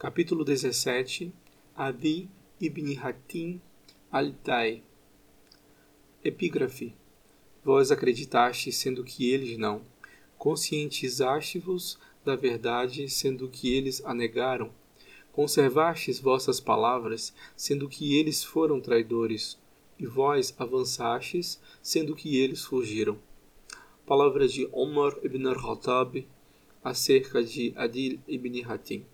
Capítulo 17 Adi ibn Hatim al-Tai Epígrafe Vós acreditastes, sendo que eles não. Conscientizaste-vos da verdade, sendo que eles a negaram. Conservastes vossas palavras, sendo que eles foram traidores. E vós avançastes, sendo que eles fugiram. Palavras de Omar ibn al-Khattab acerca de Adil ibn Hatim.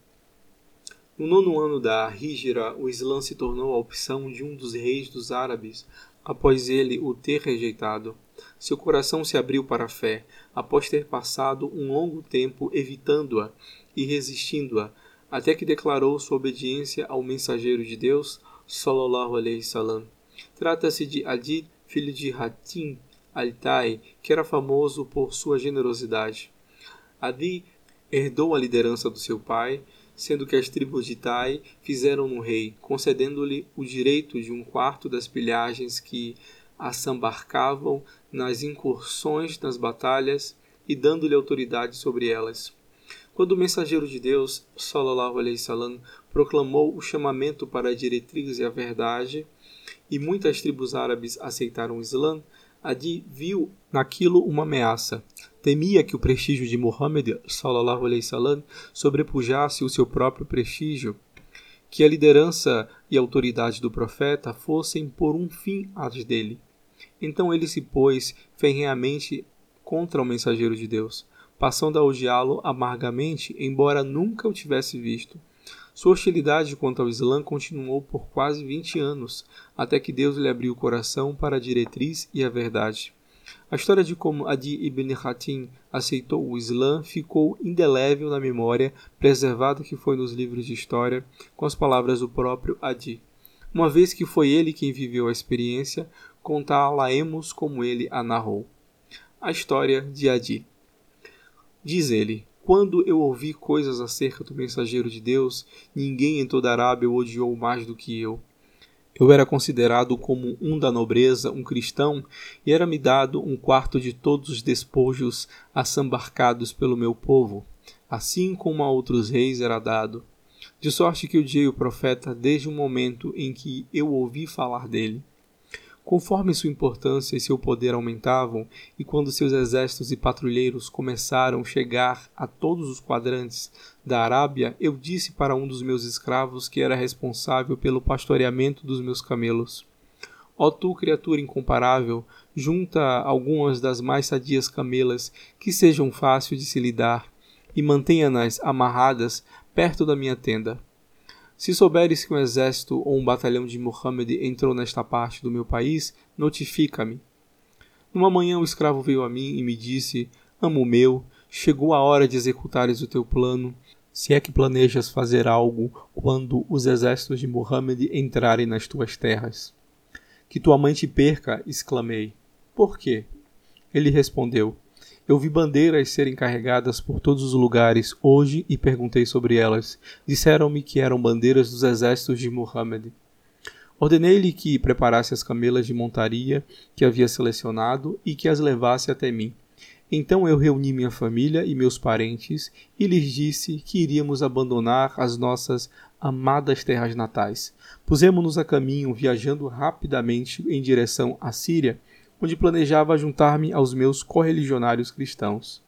No nono ano da Hijra, o Islã se tornou a opção de um dos reis dos árabes, após ele o ter rejeitado. Seu coração se abriu para a fé, após ter passado um longo tempo evitando-a e resistindo-a, até que declarou sua obediência ao mensageiro de Deus, sallallahu alaihi salam. Trata-se de Adid, filho de Hatim al-Tai, que era famoso por sua generosidade. Adi herdou a liderança do seu pai, sendo que as tribos de Tai fizeram no rei, concedendo-lhe o direito de um quarto das pilhagens que assambarcavam nas incursões nas batalhas e dando-lhe autoridade sobre elas. Quando o mensageiro de Deus, sallallahu alaihi salam, proclamou o chamamento para a diretriz e a verdade, e muitas tribos árabes aceitaram o Islã, Adi viu naquilo uma ameaça. Temia que o prestígio de Muhammad sallallahu sobrepujasse o seu próprio prestígio, que a liderança e autoridade do profeta fossem por um fim às dele. Então ele se pôs ferrenhamente contra o mensageiro de Deus, passando a odiá-lo amargamente, embora nunca o tivesse visto. Sua hostilidade quanto ao Islã continuou por quase 20 anos, até que Deus lhe abriu o coração para a diretriz e a verdade. A história de como Adi ibn Hatim aceitou o Islã ficou indelével na memória, preservado que foi nos livros de história, com as palavras do próprio Adi. Uma vez que foi ele quem viveu a experiência, contá-la-emos como ele a narrou. A história de Adi. Diz ele: quando eu ouvi coisas acerca do mensageiro de Deus, ninguém em toda a Arábia o odiou mais do que eu. Eu era considerado como um da nobreza, um cristão, e era-me dado um quarto de todos os despojos assambarcados pelo meu povo, assim como a outros reis era dado. De sorte que odiei o profeta desde o momento em que eu ouvi falar dele. Conforme sua importância e seu poder aumentavam, e quando seus exércitos e patrulheiros começaram a chegar a todos os quadrantes da Arábia, eu disse para um dos meus escravos que era responsável pelo pastoreamento dos meus camelos: Ó tu, criatura incomparável, junta algumas das mais sadias camelas que sejam fáceis de se lidar e mantenha-nas amarradas perto da minha tenda. Se souberes que um exército ou um batalhão de Muhammad entrou nesta parte do meu país, notifica-me. Numa manhã o escravo veio a mim e me disse: Amo meu, chegou a hora de executares o teu plano, se é que planejas fazer algo quando os exércitos de Muhammad entrarem nas tuas terras. Que tua mãe te perca, exclamei. Por quê? Ele respondeu: eu vi bandeiras serem carregadas por todos os lugares hoje e perguntei sobre elas. Disseram-me que eram bandeiras dos exércitos de Muhammad. Ordenei-lhe que preparasse as camelas de montaria que havia selecionado e que as levasse até mim. Então eu reuni minha família e meus parentes e lhes disse que iríamos abandonar as nossas amadas terras natais. Pusemos-nos a caminho, viajando rapidamente em direção à Síria onde planejava juntar-me aos meus correligionários cristãos.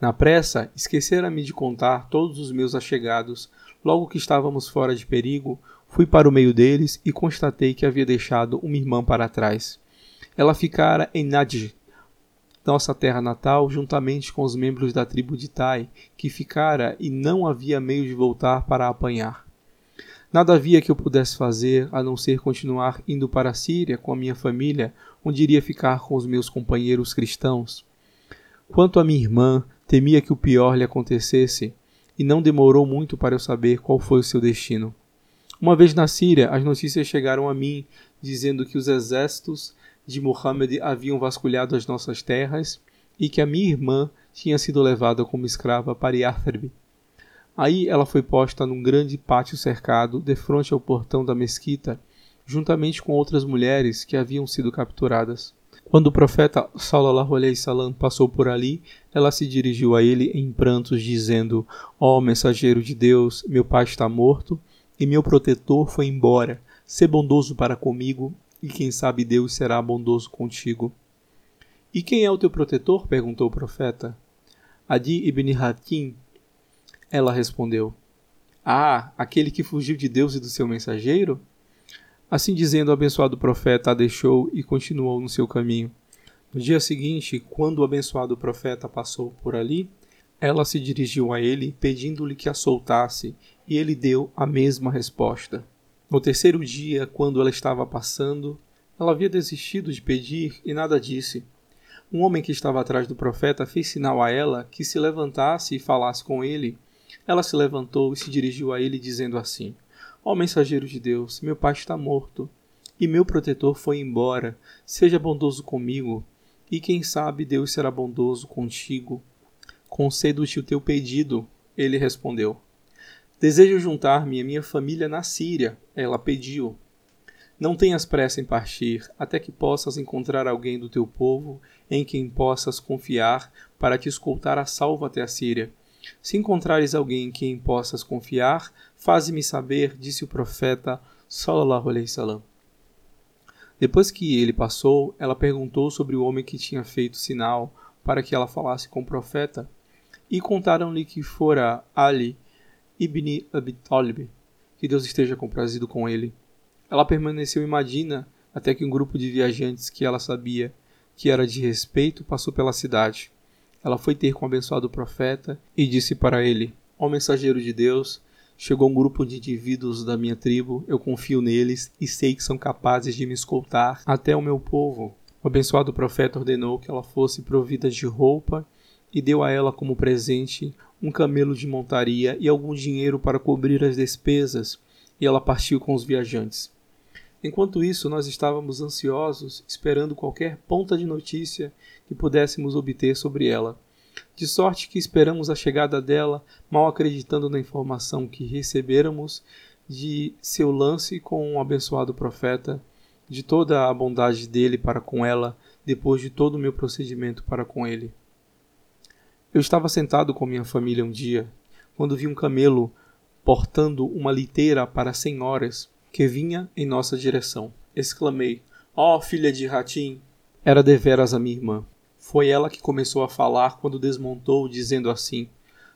Na pressa, esquecera-me de contar todos os meus achegados. Logo que estávamos fora de perigo, fui para o meio deles e constatei que havia deixado uma irmã para trás. Ela ficara em Najd, nossa terra natal, juntamente com os membros da tribo de Tai, que ficara e não havia meio de voltar para apanhar. Nada havia que eu pudesse fazer a não ser continuar indo para a Síria com a minha família, onde iria ficar com os meus companheiros cristãos. Quanto à minha irmã, temia que o pior lhe acontecesse, e não demorou muito para eu saber qual foi o seu destino. Uma vez na Síria, as notícias chegaram a mim dizendo que os exércitos de Muhammad haviam vasculhado as nossas terras e que a minha irmã tinha sido levada como escrava para Yathrib, Aí ela foi posta num grande pátio cercado, defronte ao portão da mesquita, juntamente com outras mulheres que haviam sido capturadas. Quando o profeta Sallallahu Alaihi Salam passou por ali, ela se dirigiu a ele em prantos, dizendo: Ó oh, mensageiro de Deus, meu pai está morto e meu protetor foi embora. Sê bondoso para comigo, e quem sabe Deus será bondoso contigo. E quem é o teu protetor? perguntou o profeta. Adi ibn Hatim. Ela respondeu: Ah, aquele que fugiu de Deus e do seu mensageiro? Assim dizendo, o abençoado profeta a deixou e continuou no seu caminho. No dia seguinte, quando o abençoado profeta passou por ali, ela se dirigiu a ele, pedindo-lhe que a soltasse, e ele deu a mesma resposta. No terceiro dia, quando ela estava passando, ela havia desistido de pedir e nada disse. Um homem que estava atrás do profeta fez sinal a ela que se levantasse e falasse com ele. Ela se levantou e se dirigiu a ele, dizendo assim: Ó mensageiro de Deus, meu pai está morto, e meu protetor foi embora. Seja bondoso comigo, e quem sabe Deus será bondoso contigo. Concedo-te o teu pedido. Ele respondeu: Desejo juntar-me à minha família na Síria. Ela pediu. Não tenhas pressa em partir, até que possas encontrar alguém do teu povo em quem possas confiar para te escoltar a salvo até a Síria. Se encontrares alguém em quem possas confiar, faze-me saber, disse o profeta sallallahu alaihi wasallam. Depois que ele passou, ela perguntou sobre o homem que tinha feito sinal para que ela falasse com o profeta, e contaram-lhe que fora Ali ibn Abi Talib, que Deus esteja comprazido com ele. Ela permaneceu em Madina até que um grupo de viajantes que ela sabia que era de respeito passou pela cidade. Ela foi ter com o abençoado profeta e disse para ele: Ó mensageiro de Deus, chegou um grupo de indivíduos da minha tribo, eu confio neles e sei que são capazes de me escoltar até o meu povo. O abençoado profeta ordenou que ela fosse provida de roupa e deu a ela como presente um camelo de montaria e algum dinheiro para cobrir as despesas, e ela partiu com os viajantes. Enquanto isso, nós estávamos ansiosos, esperando qualquer ponta de notícia que pudéssemos obter sobre ela. De sorte que esperamos a chegada dela, mal acreditando na informação que recebêramos de seu lance com um abençoado profeta, de toda a bondade dele para com ela, depois de todo o meu procedimento para com ele. Eu estava sentado com minha família um dia, quando vi um camelo portando uma liteira para senhoras que vinha em nossa direção. Exclamei: Ó oh, filha de Ratim! Era deveras a minha irmã. Foi ela que começou a falar quando desmontou, dizendo assim: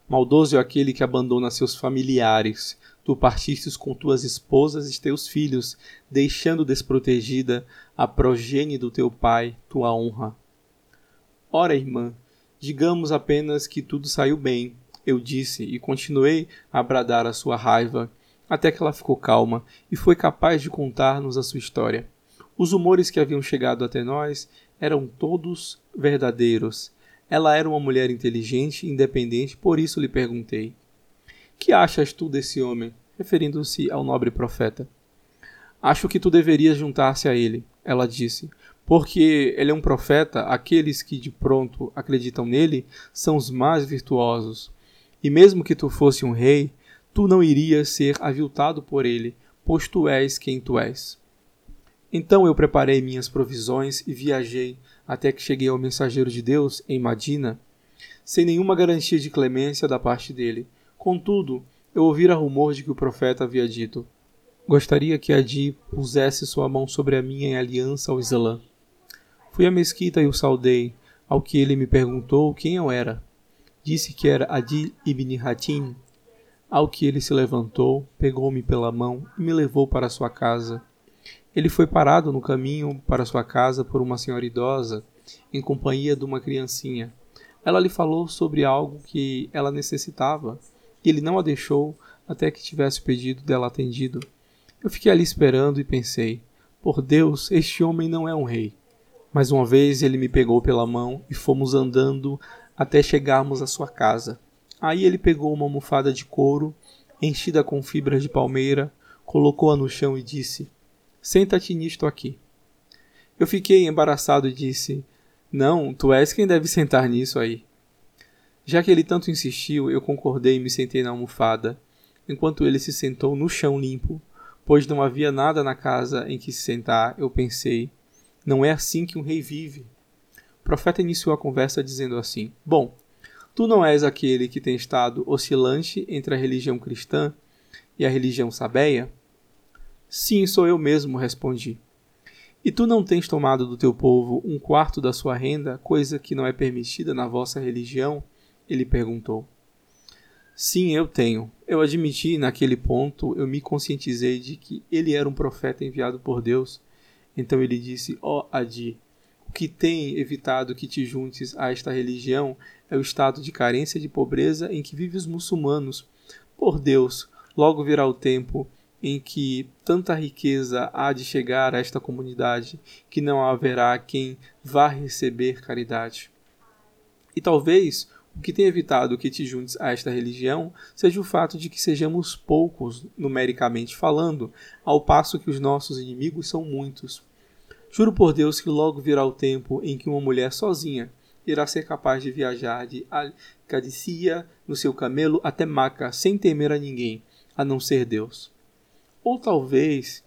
Maldoso é aquele que abandona seus familiares. Tu partistes com tuas esposas e teus filhos, deixando desprotegida a progenie do teu pai, tua honra. Ora, irmã, digamos apenas que tudo saiu bem, eu disse, e continuei a bradar a sua raiva até que ela ficou calma e foi capaz de contar-nos a sua história. Os humores que haviam chegado até nós eram todos verdadeiros. Ela era uma mulher inteligente e independente, por isso lhe perguntei: Que achas tu desse homem? referindo-se ao nobre profeta. Acho que tu deverias juntar-se a ele, ela disse, porque ele é um profeta, aqueles que de pronto acreditam nele são os mais virtuosos. E mesmo que tu fosse um rei, tu não irias ser aviltado por ele, pois tu és quem tu és. Então eu preparei minhas provisões e viajei até que cheguei ao mensageiro de Deus em Madina, sem nenhuma garantia de clemência da parte dele. Contudo, eu ouvira rumor de que o profeta havia dito: Gostaria que Adi pusesse sua mão sobre a minha em aliança ao Islã. Fui à mesquita e o saudei, ao que ele me perguntou quem eu era. Disse que era Adi ibn Hatim, ao que ele se levantou, pegou-me pela mão e me levou para sua casa. Ele foi parado no caminho para sua casa por uma senhora idosa, em companhia de uma criancinha. Ela lhe falou sobre algo que ela necessitava, e ele não a deixou até que tivesse o pedido dela atendido. Eu fiquei ali esperando e pensei: por Deus, este homem não é um rei. Mais uma vez ele me pegou pela mão e fomos andando até chegarmos à sua casa. Aí ele pegou uma almofada de couro, enchida com fibras de palmeira, colocou-a no chão e disse: Senta-te nisto aqui. Eu fiquei embaraçado e disse: Não, tu és quem deve sentar nisso aí. Já que ele tanto insistiu, eu concordei e me sentei na almofada, enquanto ele se sentou no chão limpo, pois não havia nada na casa em que se sentar. Eu pensei: Não é assim que um rei vive. O profeta iniciou a conversa dizendo assim: Bom, tu não és aquele que tem estado oscilante entre a religião cristã e a religião sabeia? Sim, sou eu mesmo, respondi. E tu não tens tomado do teu povo um quarto da sua renda, coisa que não é permitida na vossa religião? Ele perguntou. Sim, eu tenho. Eu admiti naquele ponto, eu me conscientizei de que ele era um profeta enviado por Deus. Então ele disse: Ó oh, Adi, que tem evitado que te juntes a esta religião é o estado de carência e de pobreza em que vivem os muçulmanos. Por Deus, logo virá o tempo em que tanta riqueza há de chegar a esta comunidade que não haverá quem vá receber caridade. E talvez o que tem evitado que te juntes a esta religião seja o fato de que sejamos poucos, numericamente falando, ao passo que os nossos inimigos são muitos. Juro por Deus que logo virá o tempo em que uma mulher sozinha irá ser capaz de viajar de Al-Qadisiyah no seu camelo até Maca sem temer a ninguém, a não ser Deus. Ou talvez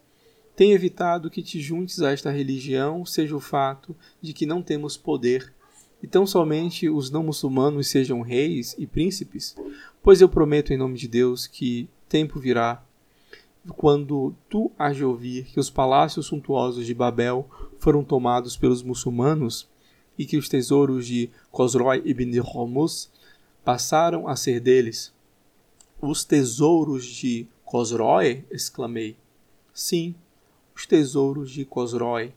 tenha evitado que te juntes a esta religião seja o fato de que não temos poder e tão somente os não muçulmanos sejam reis e príncipes? Pois eu prometo em nome de Deus que tempo virá quando tu has de ouvir que os palácios suntuosos de Babel foram tomados pelos muçulmanos e que os tesouros de Khosroy ibn Hormuz passaram a ser deles. Os tesouros de Cosroe? exclamei. Sim, os tesouros de Cosroe.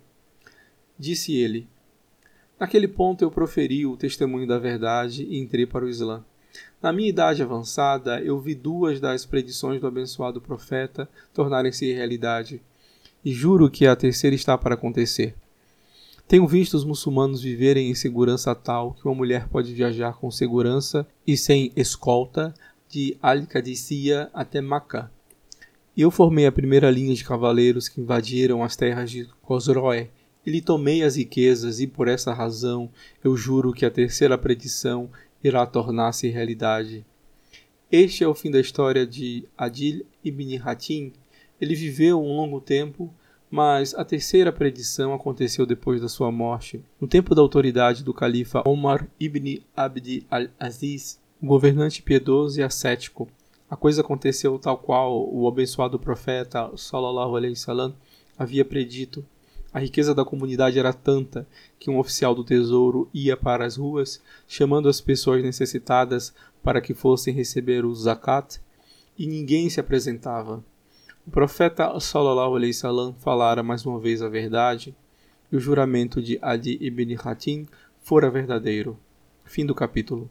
Disse ele. Naquele ponto eu proferi o testemunho da verdade e entrei para o Islã. Na minha idade avançada, eu vi duas das predições do abençoado profeta tornarem-se realidade, e juro que a terceira está para acontecer. Tenho visto os muçulmanos viverem em segurança tal que uma mulher pode viajar com segurança e sem escolta de Al-Qadisiyah até Makkah e eu formei a primeira linha de cavaleiros que invadiram as terras de Cosroé, e lhe tomei as riquezas, e por essa razão eu juro que a terceira predição irá tornar-se realidade. Este é o fim da história de Adil ibn Hatim. Ele viveu um longo tempo, mas a terceira predição aconteceu depois da sua morte. No tempo da autoridade do califa Omar ibn Abd al-Aziz, um governante piedoso e ascético, a coisa aconteceu tal qual o abençoado profeta sallallahu alaihi wasallam havia predito. A riqueza da comunidade era tanta que um oficial do tesouro ia para as ruas, chamando as pessoas necessitadas para que fossem receber o zakat, e ninguém se apresentava. O profeta sallallahu alaihi wasallam falara mais uma vez a verdade, e o juramento de Adi ibn Hatim fora verdadeiro. Fim do capítulo.